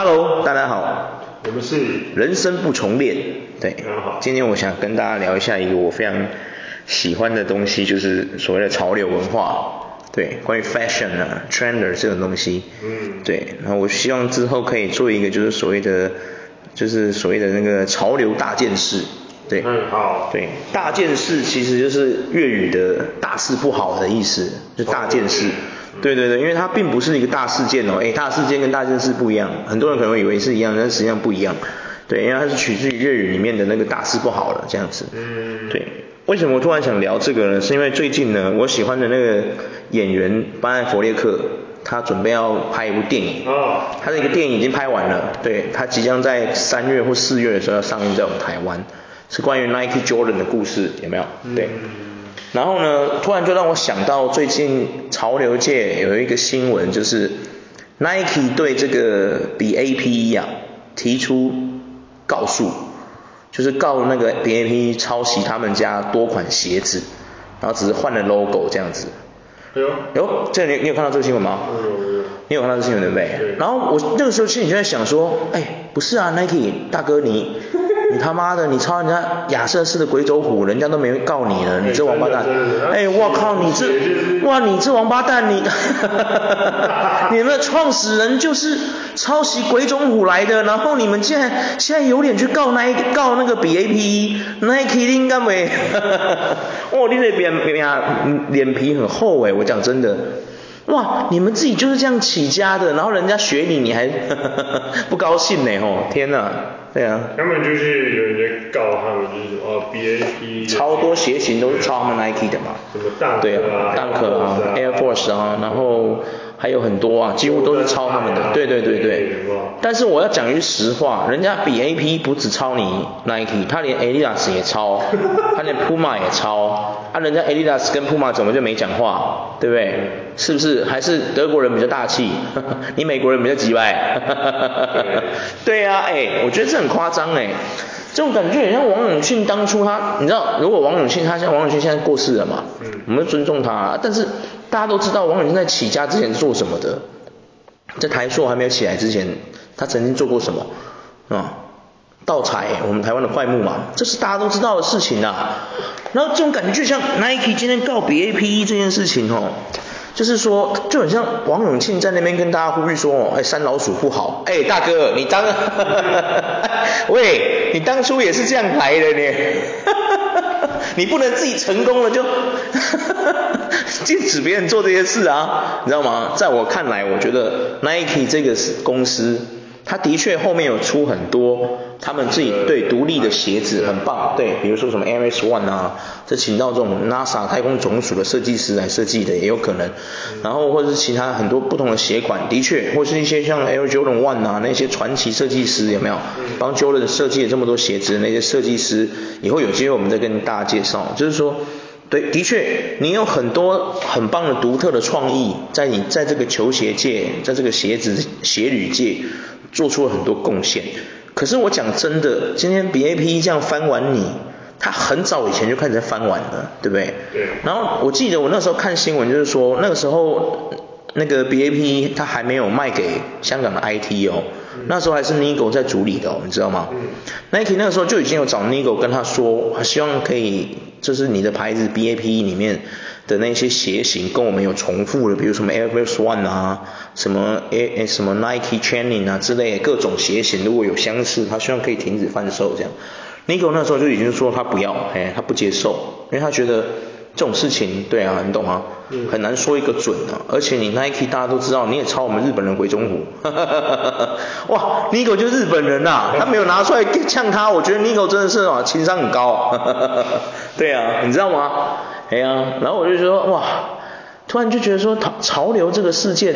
Hello，大家好，我们是人生不重练。对，好今天我想跟大家聊一下一个我非常喜欢的东西，就是所谓的潮流文化。对，关于 fashion 啊，trender 这种东西。嗯。对，然后我希望之后可以做一个就是所谓的，就是所谓的那个潮流大件事。对。嗯，好。对，大件事其实就是粤语的大事不好的意思，就大件事。对对对，因为它并不是一个大事件哦，诶，大事件跟大件事不一样，很多人可能会以为是一样，但实际上不一样。对，因为它是取自于粤语里面的那个大事不好了这样子。嗯。对，为什么我突然想聊这个呢？是因为最近呢，我喜欢的那个演员班艾佛列克，他准备要拍一部电影。哦。他的一个电影已经拍完了，对，他即将在三月或四月的时候要上映在我们台湾，是关于 Nike Jordan 的故事，有没有？对。嗯然后呢，突然就让我想到最近潮流界有一个新闻，就是 Nike 对这个 BAPE 啊提出告诉，就是告那个 BAPE 抄袭他们家多款鞋子，然后只是换了 logo 这样子。有。有，这你你有看到这个新闻吗？有有。你有看到这个新闻对不对？对。然后我那个时候心里就在想说，哎，不是啊，Nike 大哥你。你他妈的，你抄人家亚瑟士的鬼走虎，人家都没告你了，你这王八蛋！哎，我靠，你这，哇，你这王八蛋，你，你们的创始人就是抄袭鬼走虎来的，然后你们竟然现在有脸去告那告那个 BAPE，Nike 应该没，哇，你的脸脸脸皮很厚哎，我讲真的。哇，你们自己就是这样起家的，然后人家学你，你还 不高兴呢吼？天哪，对啊。他们就是有人在告他们，就是哦 BAP。超多鞋型都是抄他们 Nike 的嘛。什么 Dunk 对啊，Dunk 啊，Air Force 啊，然后还有很多啊，几乎都是抄他们的。对对对对。但是我要讲一句实话，人家比 A P 不只抄你 Nike，他连 Adidas 也抄，他连 Puma 也抄。啊，人家 Adidas 跟 Puma 怎么就没讲话？对不对？是不是？还是德国人比较大气，你美国人比较急歪。对呀、啊，哎、欸，我觉得这很夸张哎，这种感觉很像王永庆当初他，你知道，如果王永庆他像王永庆现在过世了嘛，我们尊重他，但是大家都知道王永庆在起家之前是做什么的，在台塑还没有起来之前，他曾经做过什么啊？盗采我们台湾的桧木嘛，这是大家都知道的事情啊。然后这种感觉就像 Nike 今天告别 A P E 这件事情哦。就是说，就很像王永庆在那边跟大家呼吁说，哎，山老鼠不好，哎，大哥，你当，喂，你当初也是这样来的呢，你不能自己成功了就 禁止别人做这些事啊，你知道吗？在我看来，我觉得 Nike 这个公司。它的确后面有出很多他们自己对独立的鞋子很棒，对，比如说什么 Air Max One 啊，这请到这种 NASA 太空总署的设计师来设计的也有可能，然后或者是其他很多不同的鞋款，的确，或是一些像 Air Jordan One 啊那些传奇设计师有没有？帮 Jordan 设计了这么多鞋子的那些设计师，以后有机会我们再跟大家介绍，就是说。对，的确，你有很多很棒的独特的创意，在你在这个球鞋界，在这个鞋子鞋履界，做出了很多贡献。可是我讲真的，今天 BAPE 这样翻完你，他很早以前就开始在翻完了，对不对？对。然后我记得我那时候看新闻，就是说那个时候那个 BAPE 他还没有卖给香港的 IT 哦。那时候还是 Nigo 在主理的哦，你知道吗？嗯。Nike 那个时候就已经有找 Nigo 跟他说，希望可以，就是你的牌子 BAPE 里面的那些鞋型跟我们有重复的，比如什么 Air Force One 啊，什么 A 什么 Nike Training 啊之类的各种鞋型，如果有相似，他希望可以停止贩售这样。Nico 那时候就已经说他不要，哎，他不接受，因为他觉得。这种事情，对啊，你懂吗？很难说一个准啊。而且你 Nike 大家都知道，你也抄我们日本人鬼冢虎。哇，Nico 就日本人呐、啊，他没有拿出来呛他，我觉得 Nico 真的是啊，情商很高。对啊，你知道吗？哎呀、啊，然后我就说哇，突然就觉得说潮潮流这个事件。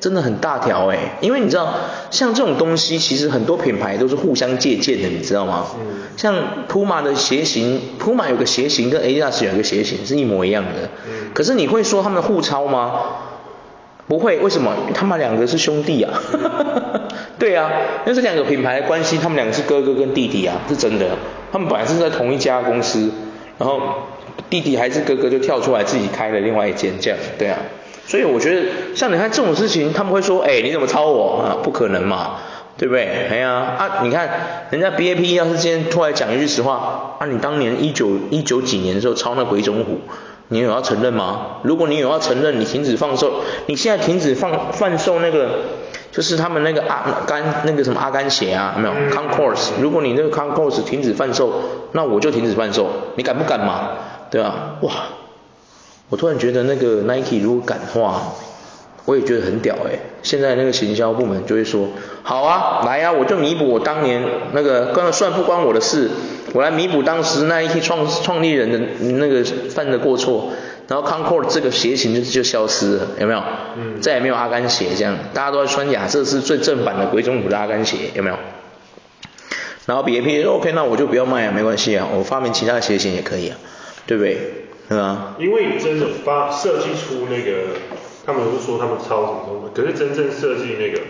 真的很大条诶，因为你知道，像这种东西，其实很多品牌都是互相借鉴的，你知道吗？嗯。像 Puma 的鞋型，Puma 有个鞋型跟 Adidas 有个鞋型是一模一样的。嗯。可是你会说他们互抄吗？不会，为什么？他们两个是兄弟啊。对啊，因为这两个品牌的关系，他们两个是哥哥跟弟弟啊，是真的。他们本来是在同一家公司，然后弟弟还是哥哥就跳出来自己开了另外一间这样，对啊。所以我觉得，像你看这种事情，他们会说，哎，你怎么抄我啊？不可能嘛，对不对？哎呀啊，你看人家 BAP 要是今天突然讲一句实话，啊，你当年一九一九几年的时候抄那鬼冢虎，你有要承认吗？如果你有要承认，你停止放售，你现在停止放贩售那个，就是他们那个阿甘那个什么阿甘鞋啊，有没有 Concourse？如果你那个 Concourse 停止贩售，那我就停止贩售，你敢不敢嘛？对啊，哇，我突然觉得那个 Nike 如果敢的话。我也觉得很屌哎，现在那个行销部门就会说，好啊，来啊，我就弥补我当年那个，刚刚算不关我的事，我来弥补当时那一批创创立人的那个犯的过错，然后 Concord 这个鞋型就就消失了，有没有？嗯。再也没有阿甘鞋这样，大家都在穿亚瑟士最正版的鬼冢虎的阿甘鞋，有没有？然后 BAP 说 OK，那我就不要卖啊，没关系啊，我发明其他的鞋型也可以啊，对不对？对吧？因为真的发设计出那个。他们是说他们抄什么东西，可是真正设计那个，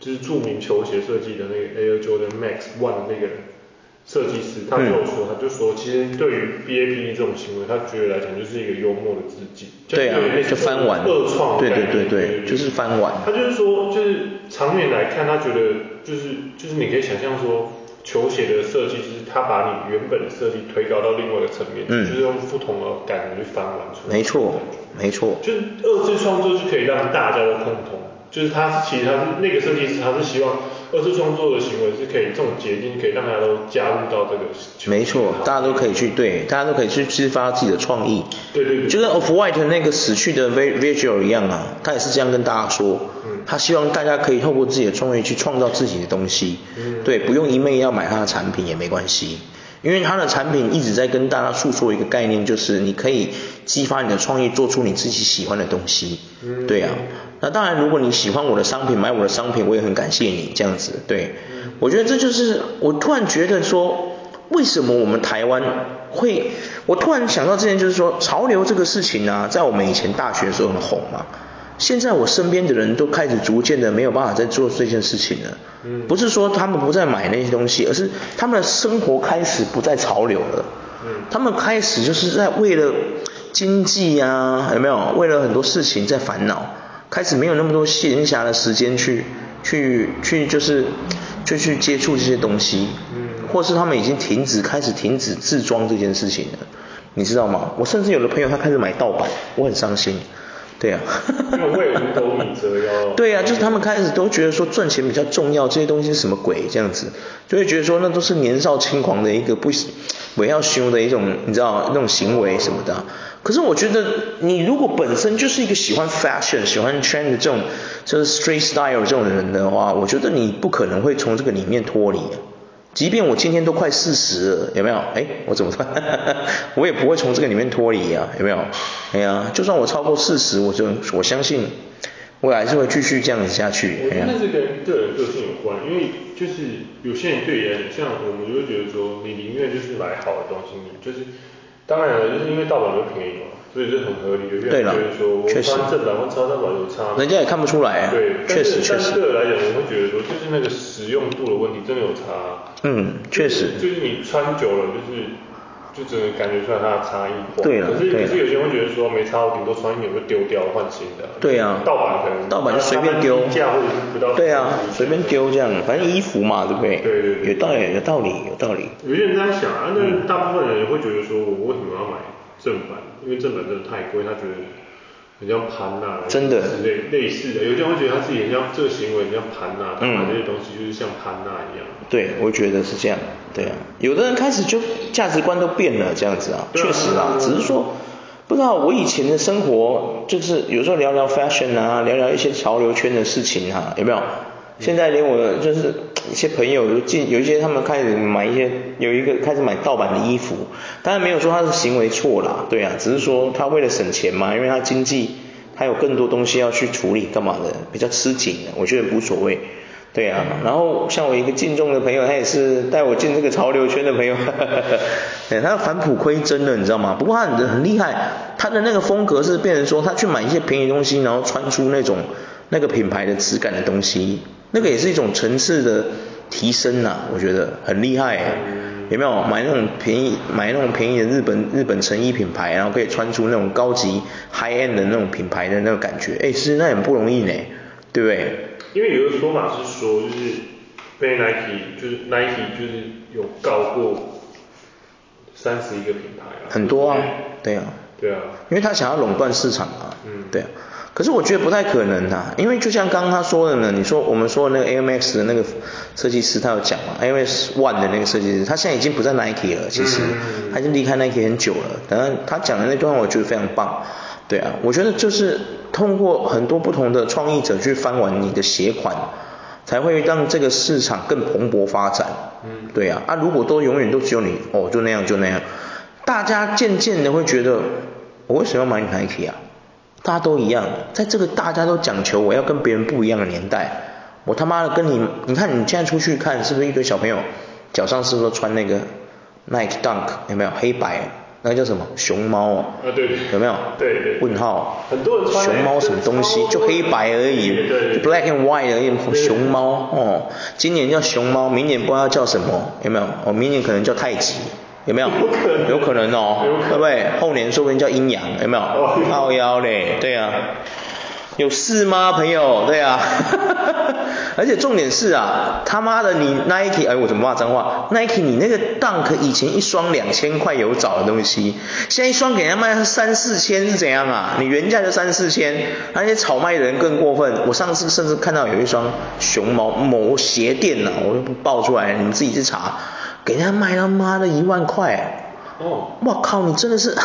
就是著名球鞋设计的那个 Air Jordan Max One 的那个设计师，他就有说，他就说，其实对于 BAP 这种行为，他觉得来讲就是一个幽默的致敬。对啊，就翻玩。二创。对对对对，就是翻玩。他就是说，就是长远来看，他觉得就是就是你可以想象说。球鞋的设计就是它把你原本的设计推高到另外一个层面，嗯，就是用不同的感觉去翻玩出来。没错，没错。就是二次创作就可以让大家都共同，就是他其实他是那个设计师，他是希望二次创作的行为是可以这种结晶，可以让大家都加入到这个。没错，大家都可以去对，大家都可以去激发自己的创意。对对对。就跟 Off-White 那个死去的 Virgil 一样啊，他也是这样跟大家说。他希望大家可以透过自己的创意去创造自己的东西，对，不用一昧要买他的产品也没关系，因为他的产品一直在跟大家诉说一个概念，就是你可以激发你的创意，做出你自己喜欢的东西，对啊。那当然，如果你喜欢我的商品，买我的商品，我也很感谢你这样子，对。我觉得这就是我突然觉得说，为什么我们台湾会，我突然想到之前就是说，潮流这个事情啊，在我们以前大学的时候很红嘛。现在我身边的人都开始逐渐的没有办法再做这件事情了，不是说他们不再买那些东西，而是他们的生活开始不再潮流了，他们开始就是在为了经济啊，有没有？为了很多事情在烦恼，开始没有那么多闲暇的时间去去去就是就去接触这些东西，或是他们已经停止开始停止自装这件事情了，你知道吗？我甚至有的朋友他开始买盗版，我很伤心。对呀、啊，因为五斗米折腰。对呀、啊，就是他们开始都觉得说赚钱比较重要，这些东西是什么鬼这样子，就会觉得说那都是年少轻狂的一个不不要修的一种，你知道那种行为什么的。可是我觉得你如果本身就是一个喜欢 fashion、喜欢 trend 的这种就是 street style 这种人的话，我觉得你不可能会从这个里面脱离。即便我今天都快四十了，有没有？哎，我怎么办？我也不会从这个里面脱离啊，有没有？哎呀，就算我超过四十，我就我相信，我还是会继续这样子下去。我觉得这跟个人个性有关，因为就是有些人对人，像我们就会觉得说，你宁愿就是买好的东西，你就是当然了，就是因为盗版就便宜嘛。所以这很合理，有些人觉得说，我穿正版或穿盗版有差，人家也看不出来啊。对，确实确实。但个人来讲，我会觉得说，就是那个使用度的问题，真的有差。嗯，确实。就是你穿久了，就是就只能感觉出来它的差异。对了，可是可是有些人会觉得说，没差，我顶多穿一年就丢掉换新的。对啊。盗版可能。盗版就随便丢。价或者是不到。对啊，随便丢这样，反正衣服嘛，对不对？对对对。有道理，有道理，有道理。有些人这样想啊，那大部分人也会觉得说，我为什么要买正版？因为正版真的太贵，他觉得很像盘呐，真的。类类似的，有些人会觉得他自己很像这个行为很像盘呐，他买这些东西就是像盘呐一样。对，我觉得是这样，对啊，有的人开始就价值观都变了这样子啊，确实啊，只是说不知道我以前的生活就是有时候聊聊 fashion 啊，聊聊一些潮流圈的事情啊，有没有？现在连我就是一些朋友有进有一些他们开始买一些有一个开始买盗版的衣服，当然没有说他是行为错啦，对啊，只是说他为了省钱嘛，因为他经济他有更多东西要去处理干嘛的，比较吃紧的，我觉得无所谓，对啊，然后像我一个敬重的朋友，他也是带我进这个潮流圈的朋友，对，他返璞归真的，你知道吗？不过他很很厉害，他的那个风格是变成说他去买一些便宜东西，然后穿出那种那个品牌的质感的东西。那个也是一种层次的提升呐、啊，我觉得很厉害，有没有？买那种便宜，买那种便宜的日本日本成衣品牌，然后可以穿出那种高级 high end 的那种品牌的那种感觉，哎，其实那很不容易呢，对不对？因为有个说法是说，就是被 Nike 就是 Nike 就是有告过三十一个品牌啊。很多啊，对啊。对啊。因为他想要垄断市场啊。嗯。对啊。可是我觉得不太可能啊，因为就像刚刚他说的呢，你说我们说的那个 Air Max 的那个设计师，他有讲嘛，Air Max One 的那个设计师，他现在已经不在 Nike 了，其实他已经离开 Nike 很久了。然后他讲的那段话我觉得非常棒，对啊，我觉得就是通过很多不同的创意者去翻完你的鞋款，才会让这个市场更蓬勃发展。嗯，对啊，啊如果都永远都只有你，哦就那样就那样，大家渐渐的会觉得，我为什么要买 Nike 啊？大家都一样，在这个大家都讲求我要跟别人不一样的年代，我他妈的跟你，你看你现在出去看是不是一堆小朋友脚上是不是都穿那个 Nike Dunk 有没有黑白那个叫什么熊猫哦？啊对对。有没有？对对。问号。很多人穿。熊猫什么东西？就黑白而已。Black and White 而已。熊猫哦，今年叫熊猫，明年不知道叫什么，有没有？哦，明年可能叫太极。有没有？有可能，有可能哦，对不对？后年说不定叫阴阳，有没有？靠腰嘞，对啊，有事吗，朋友？对啊，而且重点是啊，他妈的你 Nike，哎，我怎么骂脏话？Nike，你那个 Dunk 以前一双两千块有找的东西，现在一双给人家卖三四千是怎样啊？你原价就三四千，而且炒卖的人更过分。我上次甚至看到有一双熊猫某鞋店呐、啊，我就不爆出来，你们自己去查。给人家卖他妈的一万块，哦，我靠，你真的是，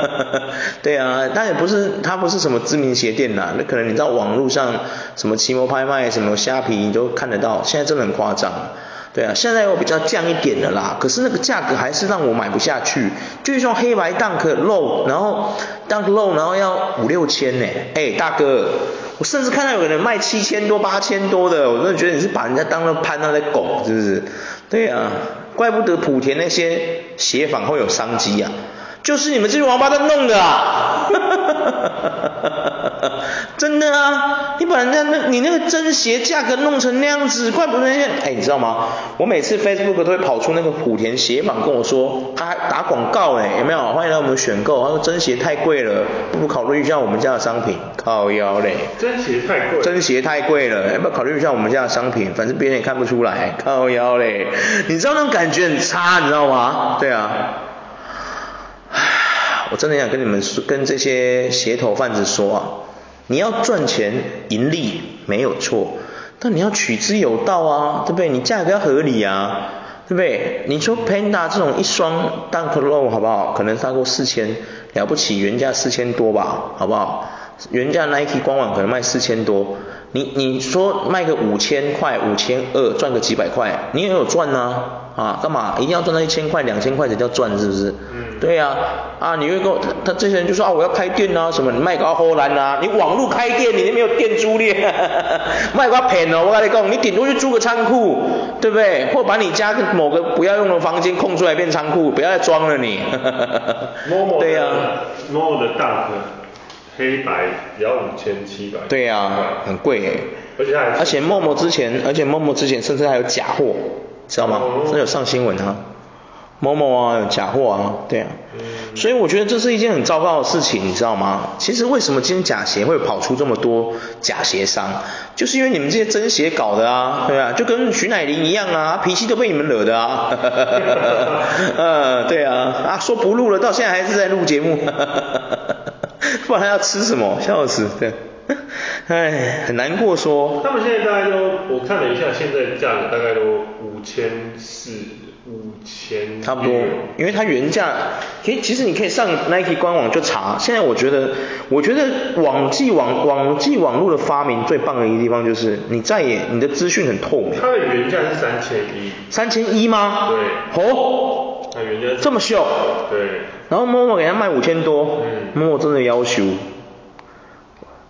对啊，但也不是，他不是什么知名鞋店呐，那可能你到网络上什么奇摩拍卖、什么虾皮，你都看得到，现在真的很夸张，对啊，现在又比较降一点的啦，可是那个价格还是让我买不下去，就一双黑白 Dunk Low，然后 Dunk Low，然后要五六千呢，哎，大哥，我甚至看到有人卖七千多、八千多的，我真的觉得你是把人家当了潘那的狗，是不是？对啊。怪不得莆田那些鞋坊会有商机啊，就是你们这些王八蛋弄的啊！真的啊，你把人家那你那个真鞋价格弄成那样子，怪不得人家哎，你知道吗？我每次 Facebook 都会跑出那个莆田鞋坊跟我说，他还打广告哎，有没有？欢迎来我们选购。他说真鞋太贵了，不如考虑一下我们家的商品。靠腰嘞，真鞋太贵，真鞋太贵了，要不要考虑一下我们家的商品？反正别人也看不出来。靠腰嘞，你知道那种感觉很差，你知道吗？对啊。我真的想跟你们说，跟这些鞋头贩子说啊，你要赚钱盈利没有错，但你要取之有道啊，对不对？你价格要合理啊，对不对？你说 Panda 这种一双 Dunk Low 好不好？可能超过四千，了不起，原价四千多吧，好不好？原价 Nike 官网可能卖四千多，你你说卖个五千块、五千二，赚个几百块，你也有赚呢？啊，干嘛一定要赚到一千块、两千块才叫赚，是不是？对呀、啊，啊，你会跟我他他这些人就说啊，我要开店啊，什么你卖个荷兰啊，你网络开店，你那没有店租咧，卖个骗哦，我跟你讲，你顶多去租个仓库，对不对？或把你家某个不要用的房间空出来变仓库，不要再装了你。对呀、啊。Momo 的 Dunk 黑白也要五千七百。对呀、啊，很贵哎。而且还而且 Momo 之前，而且 Momo 之前甚至还有假货。知道吗？这有上新闻哈，Momo 啊有假货啊，对啊，所以我觉得这是一件很糟糕的事情，你知道吗？其实为什么今天假鞋会跑出这么多假鞋商，就是因为你们这些真鞋搞的啊，对啊，就跟徐乃麟一样啊，脾气都被你们惹的啊，呃，对啊，啊说不录了，到现在还是在录节目，不然他要吃什么？笑死，对。唉，很难过说。他们现在大概都，我看了一下，现在价格大概都五千四、五千。差不多，因为它原价，其实其实你可以上 Nike 官网就查。现在我觉得，我觉得网际网网际网络的发明最棒的一个地方就是，你再也你的资讯很透明。它的原价是三千一。三千一吗？对。哦。它原价这么秀。对。然后 Momo 给他卖五千多。嗯。Momo 真的要求。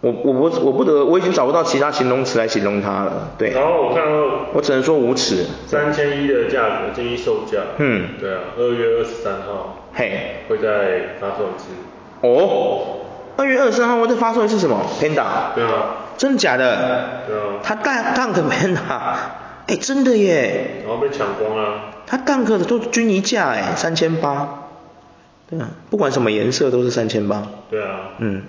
我我不我不得我已经找不到其他形容词来形容它了，对。然后我看到，我只能说无耻。三千一的价格，建议售价。嗯。对啊，二月二十三号。嘿。会再发售一次。哦。二月二十三号会再发售一次什么？Panda。对啊。真的假的？对啊。他 Dunk Panda，哎，真的耶。然后被抢光了。他 Dunk 的都均一价哎，三千八。对啊，不管什么颜色都是三千八。对啊。嗯。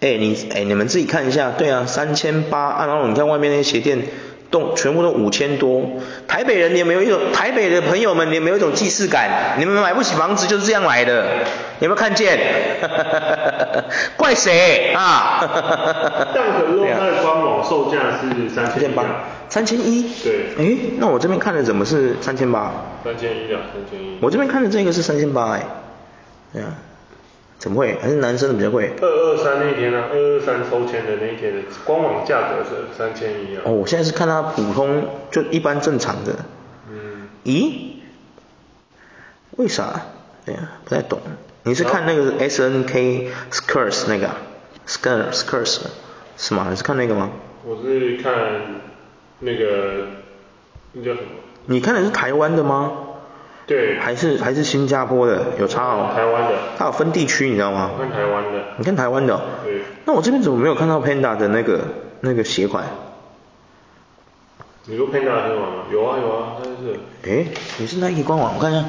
哎，你哎，你们自己看一下，对啊，三千八，啊，然后你看外面那些鞋店，都全部都五千多。台北人，你有没有一种台北的朋友们，你有没有一种既视感？你们买不起房子就是这样来的，有没有看见？怪谁 啊？但可是它的官网售价是三千八，三千一。对。哎，那我这边看的怎么是三千八？三千一啊，三千一。我这边看的这个是三千八哎，对啊。怎么会？还是男生的比较贵。二二三那天呢、啊？二二三抽签的那一天的官网价格是三千一啊。哦，我现在是看它普通，就一般正常的。嗯。咦？为啥？对呀，不太懂。你是看那个 S N K Skirts 那个？Skirts Skirts 是吗？你是看那个吗？我是看那个那叫什么？你看的是台湾的吗？对，还是还是新加坡的，有差哦。台湾的。它有分地区，你知道吗？我看台湾的。你看台湾的。对。那我这边怎么没有看到 Panda 的那个那个鞋款？你说 Panda 的鞋款吗？有啊有啊，但是。诶，你是 Nike 官网，我看一下。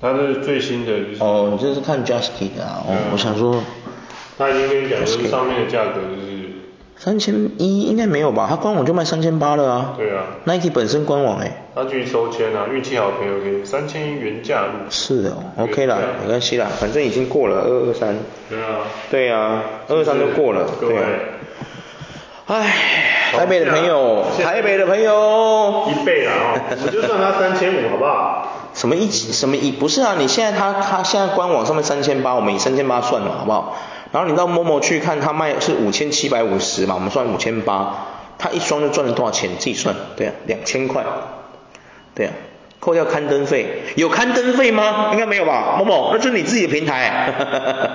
它是最新的，就是。哦，你这是看的啊？哦，我想说。他已经跟你讲，就是上面的价格就是。三千一应该没有吧？它官网就卖三千八了啊。对啊。Nike 本身官网哎。他去抽签啊，运气好的朋友可以三千一原价入。是的，OK 啦，没关系啦，反正已经过了二二三。对啊。对啊，二二三就过了。对。唉，台北的朋友，台北的朋友。一倍了啊！我们就算他三千五好不好？什么一什么一？不是啊，你现在他他现在官网上面三千八，我们以三千八算了好不好？然后你到某某去看，他卖是五千七百五十嘛，我们算五千八，他一双就赚了多少钱？自己算，对啊，两千块，对啊，扣掉刊登费，有刊登费吗？应该没有吧某某那就是你自己的平台，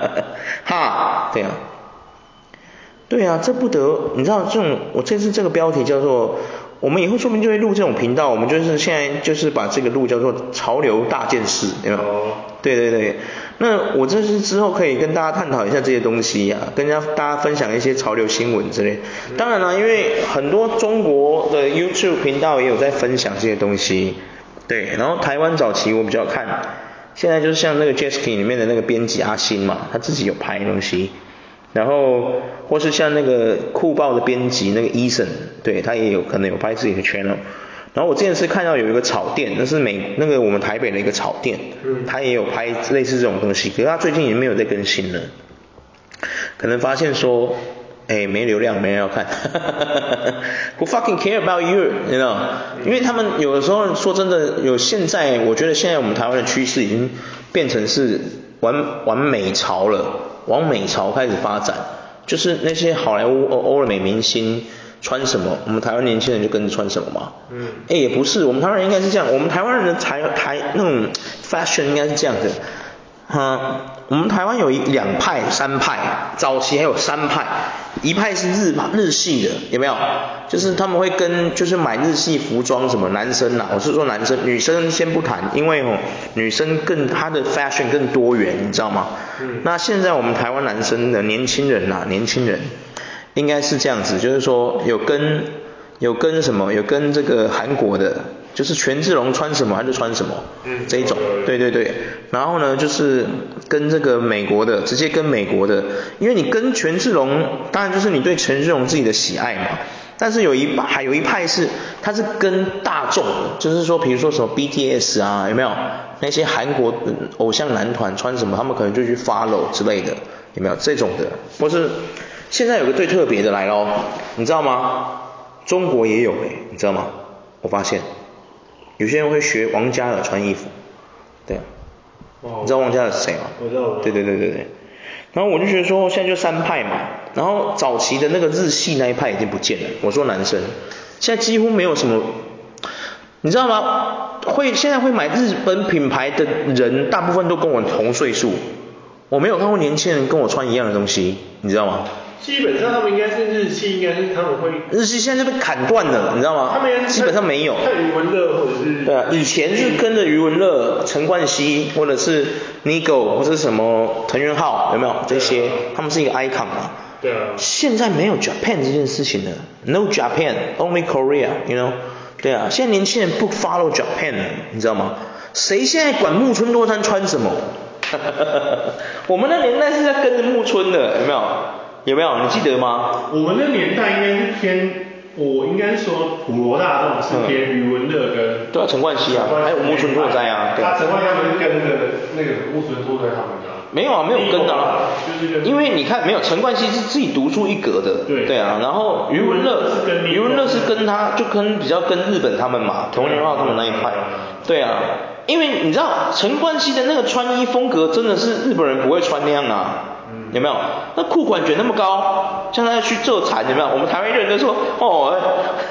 哈，对啊，对啊，这不得，你知道这种，我这次这个标题叫做。我们以后说不定就会录这种频道，我们就是现在就是把这个录叫做潮流大件事，对吧？对对对，那我这是之后可以跟大家探讨一下这些东西啊，跟大家大家分享一些潮流新闻之类。当然了，因为很多中国的 YouTube 频道也有在分享这些东西，对。然后台湾早期我比较看，现在就是像那个 Jasky 里面的那个编辑阿星嘛，他自己有拍东西。然后，或是像那个酷报的编辑那个 Eason，对，他也有可能有拍自己的 channel。然后我之前是看到有一个草店，那是美那个我们台北的一个草店，他也有拍类似这种东西，可是他最近也没有在更新了，可能发现说，哎，没流量，没人要看，Who fucking care about you，you know？因为他们有的时候说真的，有现在我觉得现在我们台湾的趋势已经变成是玩玩美潮了。往美潮开始发展，就是那些好莱坞欧欧美明星穿什么，我们台湾年轻人就跟着穿什么嘛。嗯。哎，也不是，我们台湾人应该是这样，我们台湾人的台台那种 fashion 应该是这样的。哈，我们台湾有一两派、三派，早期还有三派，一派是日日系的，有没有？就是他们会跟就是买日系服装什么男生呐、啊，我是说男生，女生先不谈，因为哦女生更她的 fashion 更多元，你知道吗？嗯。那现在我们台湾男生的年轻人呐、啊，年轻人应该是这样子，就是说有跟有跟什么，有跟这个韩国的。就是权志龙穿什么他就穿什么，嗯，这一种，对对对，然后呢就是跟这个美国的，直接跟美国的，因为你跟权志龙，当然就是你对权志龙自己的喜爱嘛，但是有一还有一派是，他是跟大众，就是说比如说什么 BTS 啊，有没有？那些韩国偶像男团穿什么，他们可能就去 follow 之类的，有没有？这种的？或是现在有个最特别的来咯，你知道吗？中国也有诶，你知道吗？我发现。有些人会学王嘉尔穿衣服，对，你知道王嘉尔是谁吗？我知道。对对对对对。然后我就觉得说，现在就三派嘛。然后早期的那个日系那一派已经不见了。我说男生，现在几乎没有什么，你知道吗？会现在会买日本品牌的人，大部分都跟我同岁数。我没有看过年轻人跟我穿一样的东西，你知道吗？基本上他们应该是日系，应该是他们会。日系现在就被砍断了，你知道吗？他们基本上没有。看余文乐或者是。对啊，以前是跟着余文乐、陈冠希或者是 Nigo 或者是什么藤原浩，有没有这些？他们是一个 icon 嘛。对啊。现在没有 Japan 这件事情了，No Japan，Only Korea，you know？对啊，现在年轻人不 follow Japan 了，你知道吗？谁现在管木村拓哉穿什么？我们那年代是在跟着木村的，有没有？有没有？你记得吗？我们那年代应该是偏，我应该是说普罗大众是偏余文乐跟、嗯。对啊，陈冠希啊，还有木村拓哉啊。对他，陈冠希他们是跟着那个木村拓哉他们的。没有啊，没有跟啊，因为你看，没有陈冠希是自己独树一格的，对对啊，然后余文乐是跟余文乐是跟他就跟比较跟日本他们嘛，同年化他们那一派，对啊，因为你知道陈冠希的那个穿衣风格真的是日本人不会穿那样啊。有没有？那裤管卷那么高，像他要去做蚕，有没有？我们台湾人都说，哦，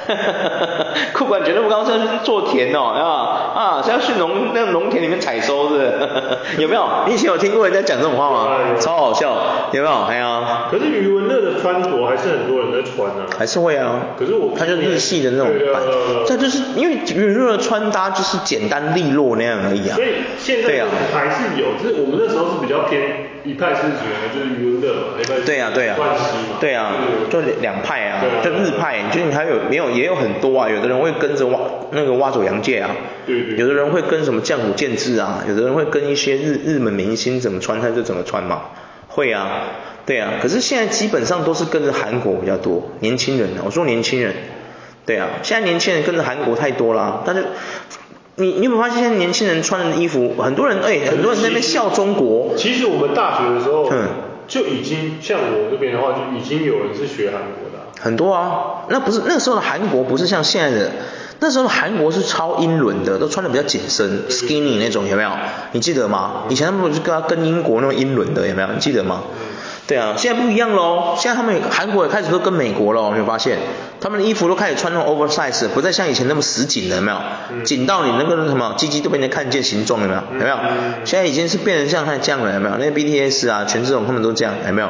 哈哈哈，裤管卷那么高，像是做田哦，啊啊，是要去农那个农田里面采收是不是？有没有？你以前有听过人家讲这种话吗？超好笑，有没有？还有。可是余文乐的穿着还是很多人在穿啊。还是会啊。可是我。他就日系的那种版。这就是因为余文乐的穿搭就是简单利落那样而已啊。所以现在还是有，就是我们那时候是比较偏。一派是觉得就是余文乐嘛，一派是冠希嘛，对啊，就两派啊，就日派，就是你还有没有也有很多啊，有的人会跟着挖那个挖走洋界啊，对对，有的人会跟什么江户健志啊，有的人会跟一些日日本明星怎么穿他就怎么穿嘛，会啊，对啊，可是现在基本上都是跟着韩国比较多，年轻人，我说年轻人，对啊，现在年轻人跟着韩国太多了，但是。你你有没有发现现在年轻人穿的衣服，很多人哎、欸，很多人在那边笑中国。其实我们大学的时候，嗯，就已经像我这边的话，就已经有人是学韩国的、啊。很多啊，那不是那个时候的韩国不是像现在的，那时候的韩国是超英伦的，都穿的比较紧身，skinny 那种有没有？你记得吗？以前他们不是跟跟英国那种英伦的有没有？你记得吗？对啊，现在不一样喽，现在他们韩国也开始都跟美国了，你有发现？他们的衣服都开始穿那种 oversize，不再像以前那么死紧了，有没有？紧到你那个什么鸡鸡都被人家看见形状，有没有？有没有？现在已经是变成像他这样了，有没有？那 BTS 啊，权志龙他们都这样，有没有？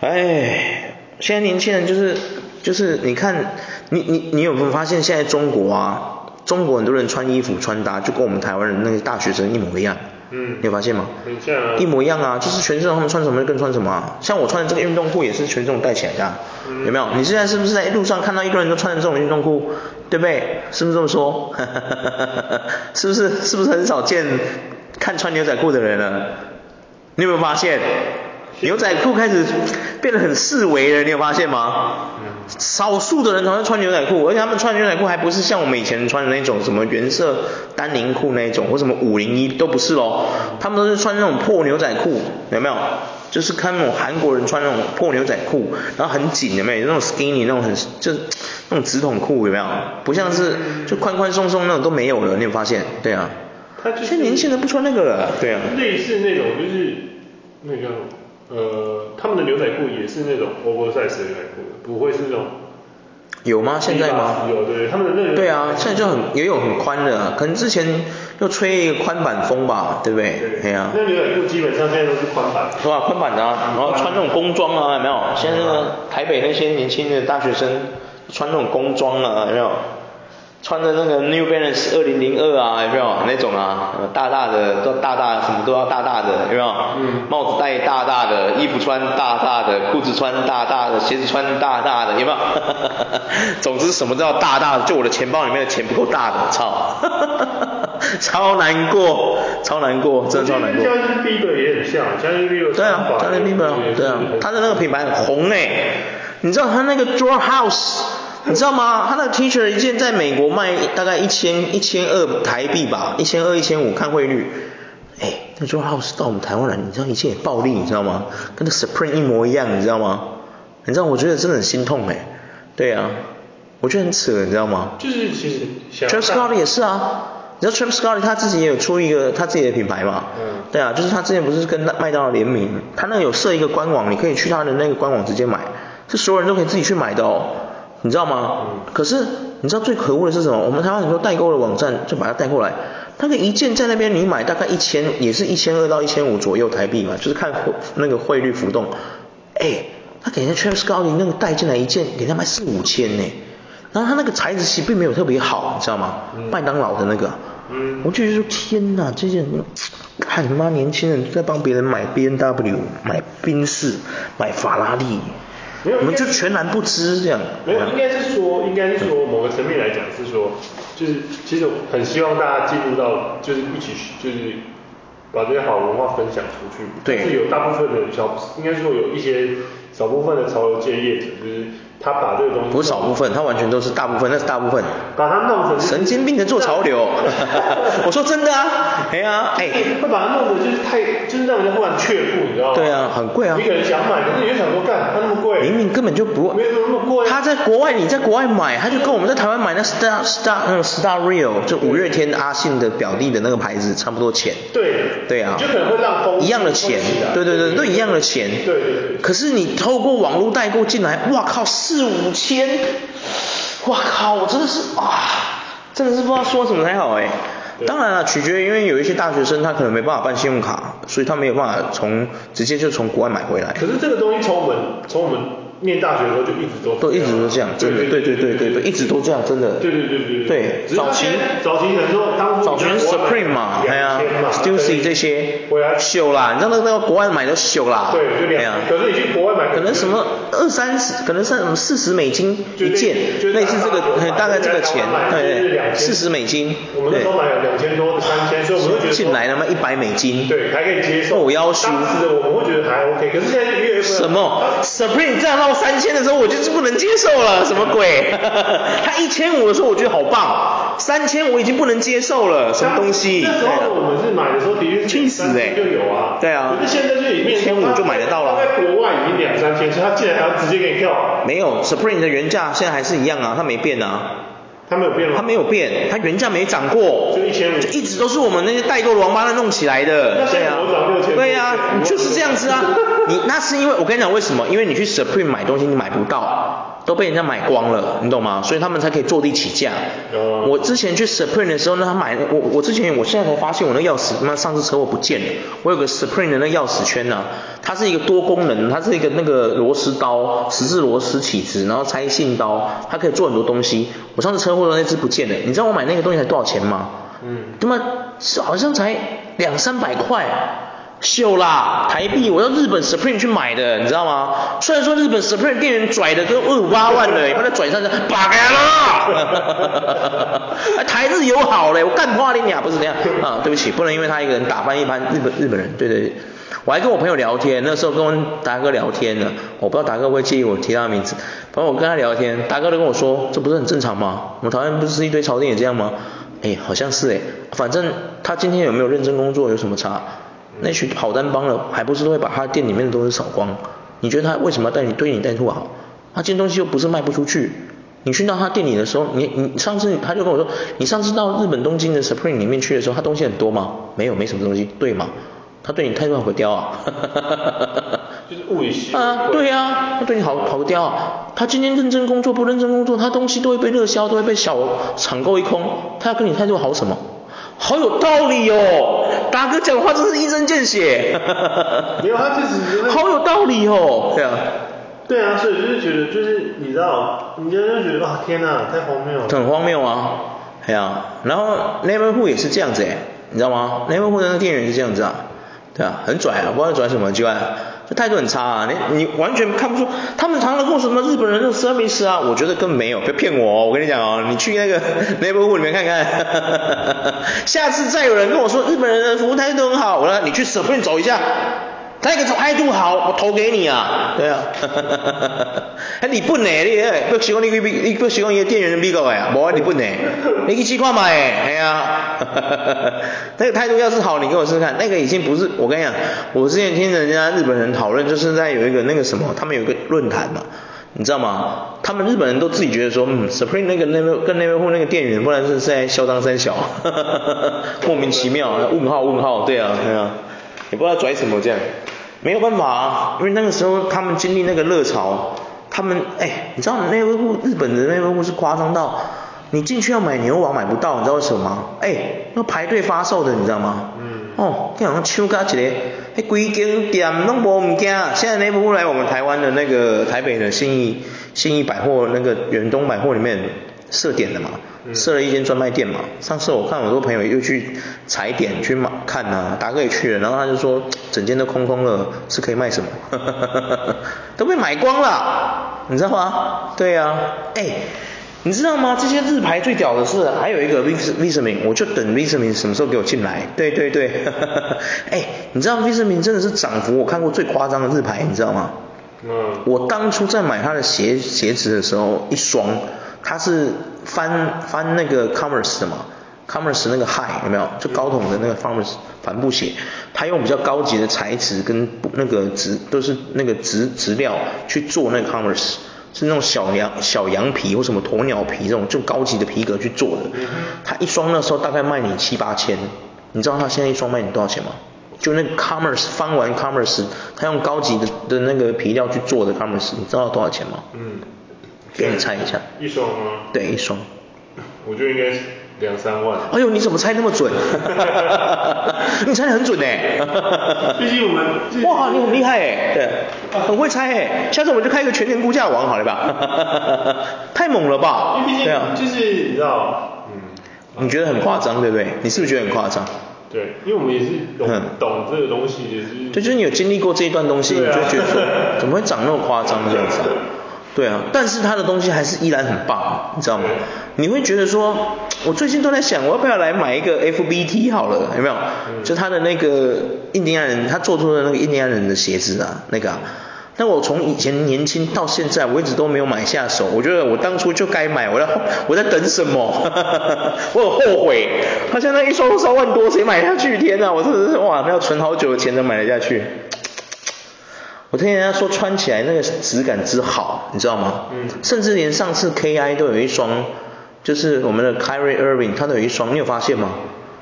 哎，现在年轻人就是就是，你看，你你你有没有发现现在中国啊？中国很多人穿衣服穿搭就跟我们台湾人那些大学生一模一样。嗯，你有发现吗？很像啊，一模一样啊，就是权志龙他们穿什么就跟穿什么啊。像我穿的这个运动裤也是权志龙带起来的，啊，嗯，有没有？你现在是不是在路上看到一个人都穿着这种运动裤，对不对？是不是这么说？是不是？是不是很少见看穿牛仔裤的人了？你有没有发现？牛仔裤开始变得很四维了，你有发现吗？少数的人才会穿牛仔裤，而且他们穿牛仔裤还不是像我们以前穿的那种什么原色丹宁裤那种，或什么五零一都不是咯，他们都是穿那种破牛仔裤，有没有？就是看那种韩国人穿那种破牛仔裤，然后很紧，有没有？那种 skinny 那种很就是那种直筒裤，有没有？不像是就宽宽松松那种都没有了，你有发现？对啊他。现在年轻人不穿那个了，对啊。类似那种就是那个。呃，他们的牛仔裤也是那种 oversize 的牛仔裤，不会是那种。有吗？现在吗？有，对，他们的那个。对啊，现在就很也有很宽的，可能之前就吹一个宽版风吧，对不对？对。对啊。那牛仔裤基本上现在都是宽版。是吧？宽版的啊，然后穿那种工装啊，有没有？现在那个台北那些年轻的大学生穿那种工装啊，有没有？穿的那个 New Balance 二零零二啊，有没有那种啊？大大的都大大的，什么都要大大的，有没有？嗯。帽子戴大大的，衣服穿大大的，裤子穿大大的，鞋子穿大大的，有没有？总之什么都要大大的，就我的钱包里面的钱不够大的，操！超难过，超难过，真的超难过。Justin Bieber 也很像，Justin Bieber。对啊，Justin Bieber，对啊，他的那个品牌很红诶，你知道他那个 Draw House。你知道吗？他那个 T 恤一件在美国卖大概一千一千二台币吧，一千二一千五看汇率。哎，那 Draw House 到我们台湾来，你知道一件也暴利，你知道吗？跟那 Supreme 一模一样，你知道吗？你知道我觉得真的很心痛哎。对啊，我觉得很扯，你知道吗？就是其实 Travis Scott 也是啊，你知道 Travis Scott 他自己也有出一个他自己的品牌嘛？嗯。对啊，就是他之前不是跟麦当劳联名，他那个有设一个官网，你可以去他的那个官网直接买，是所有人都可以自己去买的哦。你知道吗？可是你知道最可恶的是什么？我们台湾很多代购的网站就把它带过来，那个一件在那边你买大概一千，也是一千二到一千五左右台币嘛，就是看汇那个汇率浮动。哎，他给人家 Travis Scott 那个带进来一件，给他卖四五千呢。然后他那个材质其实并没有特别好，你知道吗？麦当劳的那个，我就觉得说天哪，这些人看他妈年轻人在帮别人买 B N W 买宾士，买法拉利。没有，我们就全然不知这样。没有，应该是说，应该是说某个层面来讲是说，就是其实很希望大家进入到，就是一起就是把这些好文化分享出去。对。是有大部分的小，应该说有一些少部分的潮流界业者，就是他把这个东西。不是少部分，他完全都是大部分，那是大部分。把它弄成。神经病的做潮流。我说真的啊，哎呀，哎。会把它弄得就是太，就是让人家忽然却步，你知道吗？对啊，很贵啊。你可能想买，可是你又想说，干，它那么贵。明明根本就不。没有那么贵。他在国外，你在国外买，他就跟我们在台湾买那 Star Star 那个 Star Real，就五月天阿信的表弟的那个牌子差不多钱。对。对啊。就可能会让风。一样的钱。对对对，都一样的钱。对对对。可是你透过网络代购进来，哇靠，四五千，哇靠，我真的是啊，真的是不知道说什么才好哎。当然了，取决于因为有一些大学生他可能没办法办信用卡，所以他没有办法从直接就从国外买回来。可是这个东西从我们从我们。念大学的时候就一直都都一直都这样，真的，对对对对对，一直都这样，真的。对对对对对。早期早期很多当初早期 Supreme 嘛，哎呀，Stussy 这些，秀啦，你知道那个那个国外买都秀啦，对，就两千。可是你去国外买，可能什么二三十，可能是什么四十美金一件，类似这个，大概这个钱，对对，四十美金。我们那时候买了两千多三千，所以我们会觉得进来他妈一百美金，对，还可以接受。我要求。当时的我们会觉得还 OK，可是现在越来越什么 Supreme 这样到三千的时候，我就。是不能接受了，什么鬼？他一千五的时候我觉得好棒，三千我已经不能接受了，什么东西？那时候我们是买的时候的确气死哎，就有啊，对啊。可是现在就里面一千五就买得到了。在国外已经两三千，所以他竟然还要直接给你跳。没有，Supreme 的原价现在还是一样啊，它没变啊。它没有变吗？它没有变，它原价没涨过。就一千五。就一直都是我们那些代购的王八蛋弄起来的。对啊。对啊，就是这样子啊。你那是因为我跟你讲为什么？因为你去 Supreme 买东西你买不到。都被人家买光了，你懂吗？所以他们才可以坐地起价。Uh, 我之前去 Supreme 的时候呢，他买我我之前我现在才发现我那钥匙，妈上次车祸不见了。我有个 Supreme 的那钥匙圈呢、啊，它是一个多功能，它是一个那个螺丝刀，十字螺丝起子，然后拆信刀，它可以做很多东西。我上次车祸的那只不见了，你知道我买那个东西才多少钱吗？嗯，他妈是好像才两三百块。秀啦，台币，我要日本 Supreme 去买的，你知道吗？虽然说日本 Supreme 店员拽的跟二五八万的，把它拽上去，拔开了，台日友好嘞，我干话你俩不是这样啊？对不起，不能因为他一个人打翻一般日本日本人，对对对，我还跟我朋友聊天，那时候跟我达哥聊天呢，我不知道达哥会介意我提他的名字，反正我跟他聊天，达哥都跟我说，这不是很正常吗？我们台湾不是一堆朝店也这样吗？哎，好像是哎，反正他今天有没有认真工作有什么差？那群跑单帮了，还不是都会把他店里面的东西扫光？你觉得他为什么要带你对你态度好？他这东西又不是卖不出去。你去到他店里的时候，你你上次他就跟我说，你上次到日本东京的 Supreme 里面去的时候，他东西很多吗？没有，没什么东西，对吗？他对你态度好刁啊。就是物以 稀。啊，对啊，他对你好好刁啊。他今天认真工作不认真工作，他东西都会被热销，都会被小抢购一空。他要跟你态度好什么？好有道理哦，达哥讲话真是一针见血。没有，他自己好有道理哦。对啊，对啊，所以就是觉得就是你知道，你就是觉得啊天哪，太荒谬了。很荒谬啊，对啊。然后 Neighborhood 也是这样子哎，你知道吗？Neighborhood 的那个店员是这样子啊，对啊，很拽啊，不知道拽什么机关。这态度很差啊，你你完全看不出，他们常常跟我说什么日本人的 service 啊，我觉得根本没有，别骗我哦，我跟你讲哦，你去那个 neighborhood 里面看看，下次再有人跟我说日本人的服务态度很好，我说你去 Supreme 走一下。那个态度好，我投给你啊。对啊，哈哈哈哈哈。还日本呢？你不喜欢你个你不喜欢一个店员的美国的，无啊日本呢？你去试看嘛？哎呀，哈哈哈哈哈。那个态度要是好，你给我试试看。那个已经不是，我跟你讲，我之前听人家日本人讨论，就是在有一个那个什么，他们有一个论坛嘛，你知道吗？他们日本人都自己觉得说，嗯，Supreme 那个那个跟那边户那个店员，不然是在嚣张三小，哈哈哈哈哈。莫名其妙，问号问号，对啊对啊，也不知道拽什么这样。没有办法啊，因为那个时候他们经历那个热潮，他们哎，你知道那个户日本的那个户是夸张到，你进去要买牛王买不到，你知道为什么吗？哎，要排队发售的，你知道吗？嗯。哦，这样抢价起来，那规间店拢无物件，现在那个户来我们台湾的那个台北的信义信义百货那个远东百货里面设点的嘛。设了一间专卖店嘛，上次我看很多朋友又去踩点去买看啊，达哥也去了，然后他就说整间都空空了，是可以卖什么？都被买光了，你知道吗？对呀、啊，哎，你知道吗？这些日牌最屌的是，还有一个 Vismin，我就等 Vismin 什么时候给我进来。对对对，哎，你知道 Vismin 真的是涨幅我看过最夸张的日牌，你知道吗？嗯。我当初在买他的鞋鞋子的时候，一双，它是翻翻那个 commerce 的嘛，commerce 那个 High 有没有？就高筒的那个 Converse 帆布鞋，它用比较高级的材质跟那个质都是那个质质料去做那个 commerce。是那种小羊小羊皮或什么鸵鸟皮这种就高级的皮革去做的，它一双那时候大概卖你七八千，你知道它现在一双卖你多少钱吗？就那个 Commerce 翻完 Commerce，它用高级的的那个皮料去做的 Commerce，你知道多少钱吗？嗯，给你猜一下。一双吗？对，一双。我觉得应该是。两三万。哎呦，你怎么猜那么准？你猜得很准哎。毕竟我们。哇，你很厉害哎，对，很会猜哎。下次我们就开一个全年估价王好了吧？太猛了吧？因为毕竟。对啊。就是你知道，嗯。你觉得很夸张对不对？你是不是觉得很夸张？对，因为我们也是懂懂这个东西，也是。对，就是你有经历过这一段东西，你就觉得说，怎么会长那么夸张这样子？对啊，但是他的东西还是依然很棒，你知道吗？你会觉得说，我最近都在想，我要不要来买一个 FBT 好了，有没有？就他的那个印第安人，他做出的那个印第安人的鞋子啊，那个啊。但我从以前年轻到现在，我一直都没有买下手。我觉得我当初就该买，我在 我在等什么？我很后悔。他现在一双三万多，谁买下去？天哪，我真的是哇，那要存好久的钱才买得下去。我听人家说穿起来那个质感之好，你知道吗？嗯。甚至连上次 KI 都有一双，就是我们的 Kyrie Irving，他都有一双，你有发现吗？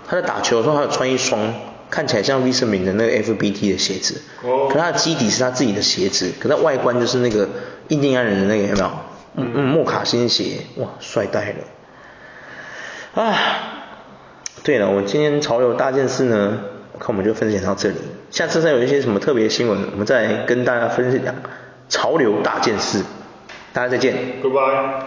他在打球的时候，他有穿一双看起来像 Vismin 的那个 FBT 的鞋子。哦。可他的基底是他自己的鞋子，可他外观就是那个印第安人的那个有没有？嗯嗯。莫卡辛鞋，哇，帅呆了。啊，对了，我今天潮流大件事呢，看我们就分享到这里。下次再有一些什么特别新闻，我们再跟大家分享潮流大件事。大家再见。Goodbye。